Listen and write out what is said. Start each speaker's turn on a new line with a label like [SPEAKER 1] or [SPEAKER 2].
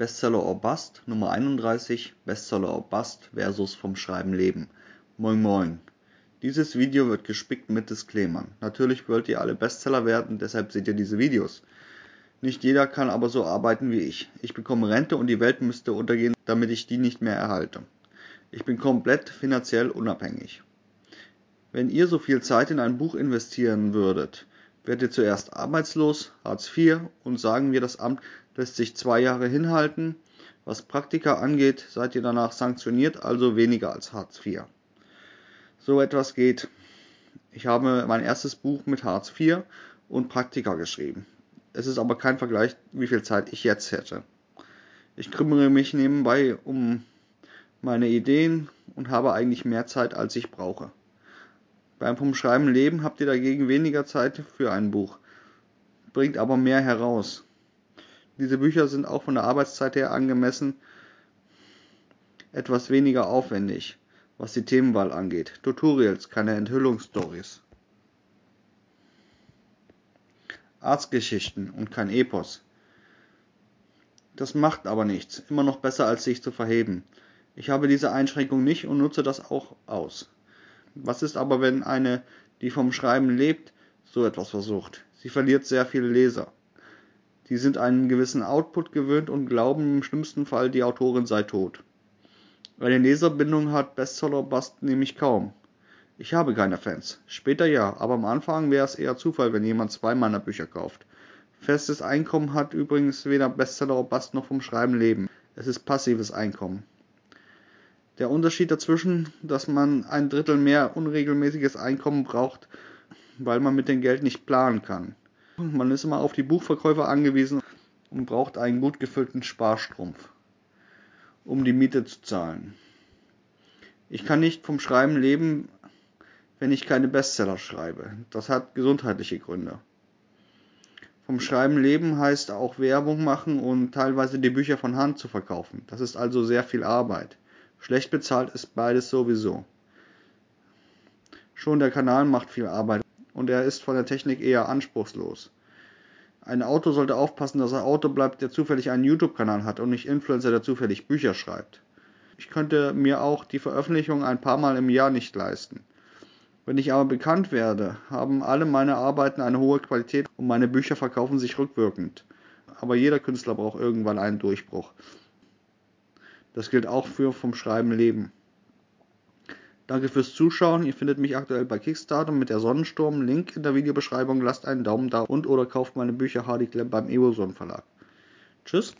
[SPEAKER 1] Bestseller or Bust Nummer 31 Bestseller or Bust versus vom Schreiben leben. Moin moin. Dieses Video wird gespickt mit Disclaimern. Natürlich wollt ihr alle Bestseller werden, deshalb seht ihr diese Videos. Nicht jeder kann aber so arbeiten wie ich. Ich bekomme Rente und die Welt müsste untergehen, damit ich die nicht mehr erhalte. Ich bin komplett finanziell unabhängig. Wenn ihr so viel Zeit in ein Buch investieren würdet, werdet ihr zuerst arbeitslos, Hartz IV und sagen wir, das Amt lässt sich zwei Jahre hinhalten. Was Praktika angeht, seid ihr danach sanktioniert, also weniger als Hartz IV. So etwas geht. Ich habe mein erstes Buch mit Hartz IV und Praktika geschrieben. Es ist aber kein Vergleich, wie viel Zeit ich jetzt hätte. Ich kümmere mich nebenbei um meine Ideen und habe eigentlich mehr Zeit, als ich brauche. Beim vom Schreiben leben habt ihr dagegen weniger Zeit für ein Buch, bringt aber mehr heraus. Diese Bücher sind auch von der Arbeitszeit her angemessen etwas weniger aufwendig, was die Themenwahl angeht. Tutorials, keine Enthüllungsstories. Arztgeschichten und kein Epos. Das macht aber nichts, immer noch besser als sich zu verheben. Ich habe diese Einschränkung nicht und nutze das auch aus. Was ist aber, wenn eine, die vom Schreiben lebt, so etwas versucht? Sie verliert sehr viele Leser. Die sind einen gewissen Output gewöhnt und glauben im schlimmsten Fall, die Autorin sei tot. Eine Leserbindung hat Bestseller Bust nämlich kaum. Ich habe keine Fans. Später ja, aber am Anfang wäre es eher Zufall, wenn jemand zwei meiner Bücher kauft. Festes Einkommen hat übrigens weder Bestseller Bust noch vom Schreiben leben. Es ist passives Einkommen. Der Unterschied dazwischen, dass man ein Drittel mehr unregelmäßiges Einkommen braucht, weil man mit dem Geld nicht planen kann. Man ist immer auf die Buchverkäufer angewiesen und braucht einen gut gefüllten Sparstrumpf, um die Miete zu zahlen. Ich kann nicht vom Schreiben leben, wenn ich keine Bestseller schreibe. Das hat gesundheitliche Gründe. Vom Schreiben leben heißt auch Werbung machen und teilweise die Bücher von Hand zu verkaufen. Das ist also sehr viel Arbeit. Schlecht bezahlt ist beides sowieso. Schon der Kanal macht viel Arbeit und er ist von der Technik eher anspruchslos. Ein Autor sollte aufpassen, dass er Autor bleibt, der zufällig einen YouTube-Kanal hat und nicht Influencer, der zufällig Bücher schreibt. Ich könnte mir auch die Veröffentlichung ein paar Mal im Jahr nicht leisten. Wenn ich aber bekannt werde, haben alle meine Arbeiten eine hohe Qualität und meine Bücher verkaufen sich rückwirkend. Aber jeder Künstler braucht irgendwann einen Durchbruch. Das gilt auch für vom Schreiben leben. Danke fürs Zuschauen. Ihr findet mich aktuell bei Kickstarter mit der Sonnensturm. Link in der Videobeschreibung. Lasst einen Daumen da und oder kauft meine Bücher Hardy Clem beim Evoson Verlag. Tschüss.